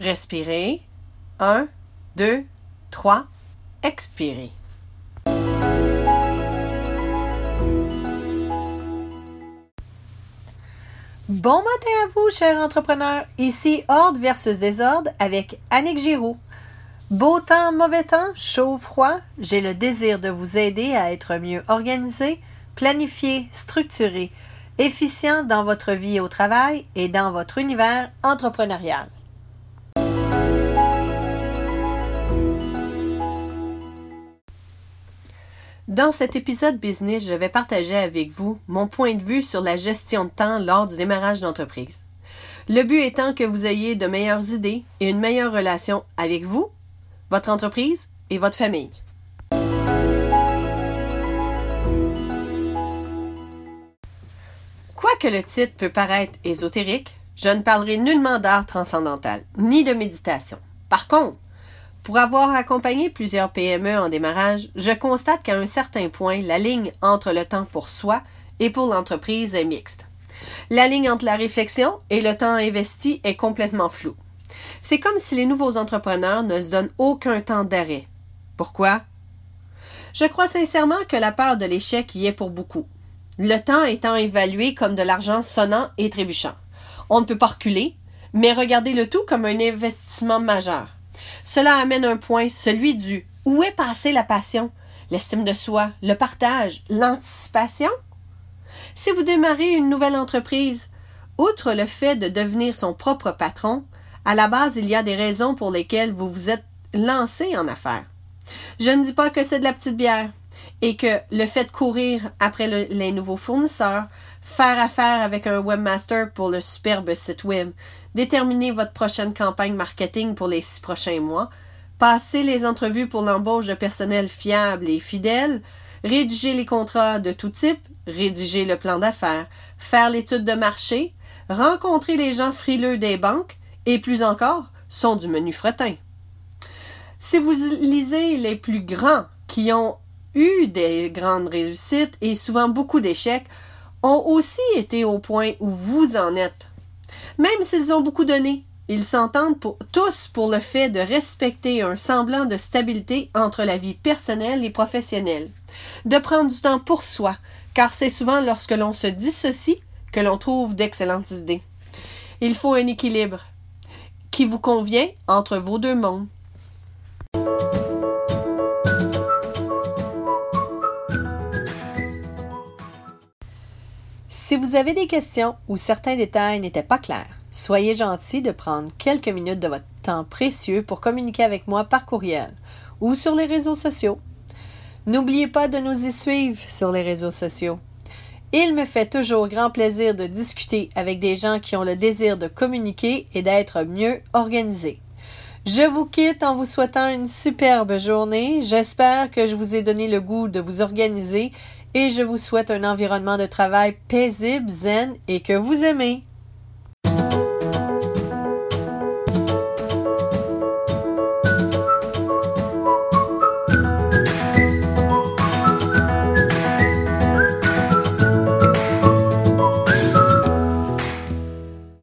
Respirez. 1, 2, 3. Expirez. Bon matin à vous, chers entrepreneurs. Ici Ordre versus Désordre avec Annick Giroux. Beau temps, mauvais temps, chaud, froid, j'ai le désir de vous aider à être mieux organisé, planifié, structuré, efficient dans votre vie au travail et dans votre univers entrepreneurial. Dans cet épisode business, je vais partager avec vous mon point de vue sur la gestion de temps lors du démarrage d'entreprise. Le but étant que vous ayez de meilleures idées et une meilleure relation avec vous, votre entreprise et votre famille. Quoique le titre peut paraître ésotérique, je ne parlerai nullement d'art transcendantal, ni de méditation. Par contre, pour avoir accompagné plusieurs PME en démarrage, je constate qu'à un certain point, la ligne entre le temps pour soi et pour l'entreprise est mixte. La ligne entre la réflexion et le temps investi est complètement floue. C'est comme si les nouveaux entrepreneurs ne se donnent aucun temps d'arrêt. Pourquoi? Je crois sincèrement que la peur de l'échec y est pour beaucoup. Le temps étant évalué comme de l'argent sonnant et trébuchant. On ne peut pas reculer, mais regarder le tout comme un investissement majeur. Cela amène un point, celui du où est passée la passion, l'estime de soi, le partage, l'anticipation? Si vous démarrez une nouvelle entreprise, outre le fait de devenir son propre patron, à la base, il y a des raisons pour lesquelles vous vous êtes lancé en affaires. Je ne dis pas que c'est de la petite bière et que le fait de courir après les nouveaux fournisseurs, faire affaire avec un webmaster pour le superbe site web, déterminer votre prochaine campagne marketing pour les six prochains mois, passer les entrevues pour l'embauche de personnel fiable et fidèle, rédiger les contrats de tout type, rédiger le plan d'affaires, faire l'étude de marché, rencontrer les gens frileux des banques et plus encore sont du menu fretin. Si vous lisez les plus grands qui ont eu des grandes réussites et souvent beaucoup d'échecs, ont aussi été au point où vous en êtes. Même s'ils ont beaucoup donné, ils s'entendent tous pour le fait de respecter un semblant de stabilité entre la vie personnelle et professionnelle, de prendre du temps pour soi, car c'est souvent lorsque l'on se dissocie que l'on trouve d'excellentes idées. Il faut un équilibre qui vous convient entre vos deux mondes. Si vous avez des questions ou certains détails n'étaient pas clairs, soyez gentil de prendre quelques minutes de votre temps précieux pour communiquer avec moi par courriel ou sur les réseaux sociaux. N'oubliez pas de nous y suivre sur les réseaux sociaux. Il me fait toujours grand plaisir de discuter avec des gens qui ont le désir de communiquer et d'être mieux organisés. Je vous quitte en vous souhaitant une superbe journée. J'espère que je vous ai donné le goût de vous organiser et je vous souhaite un environnement de travail paisible, zen et que vous aimez.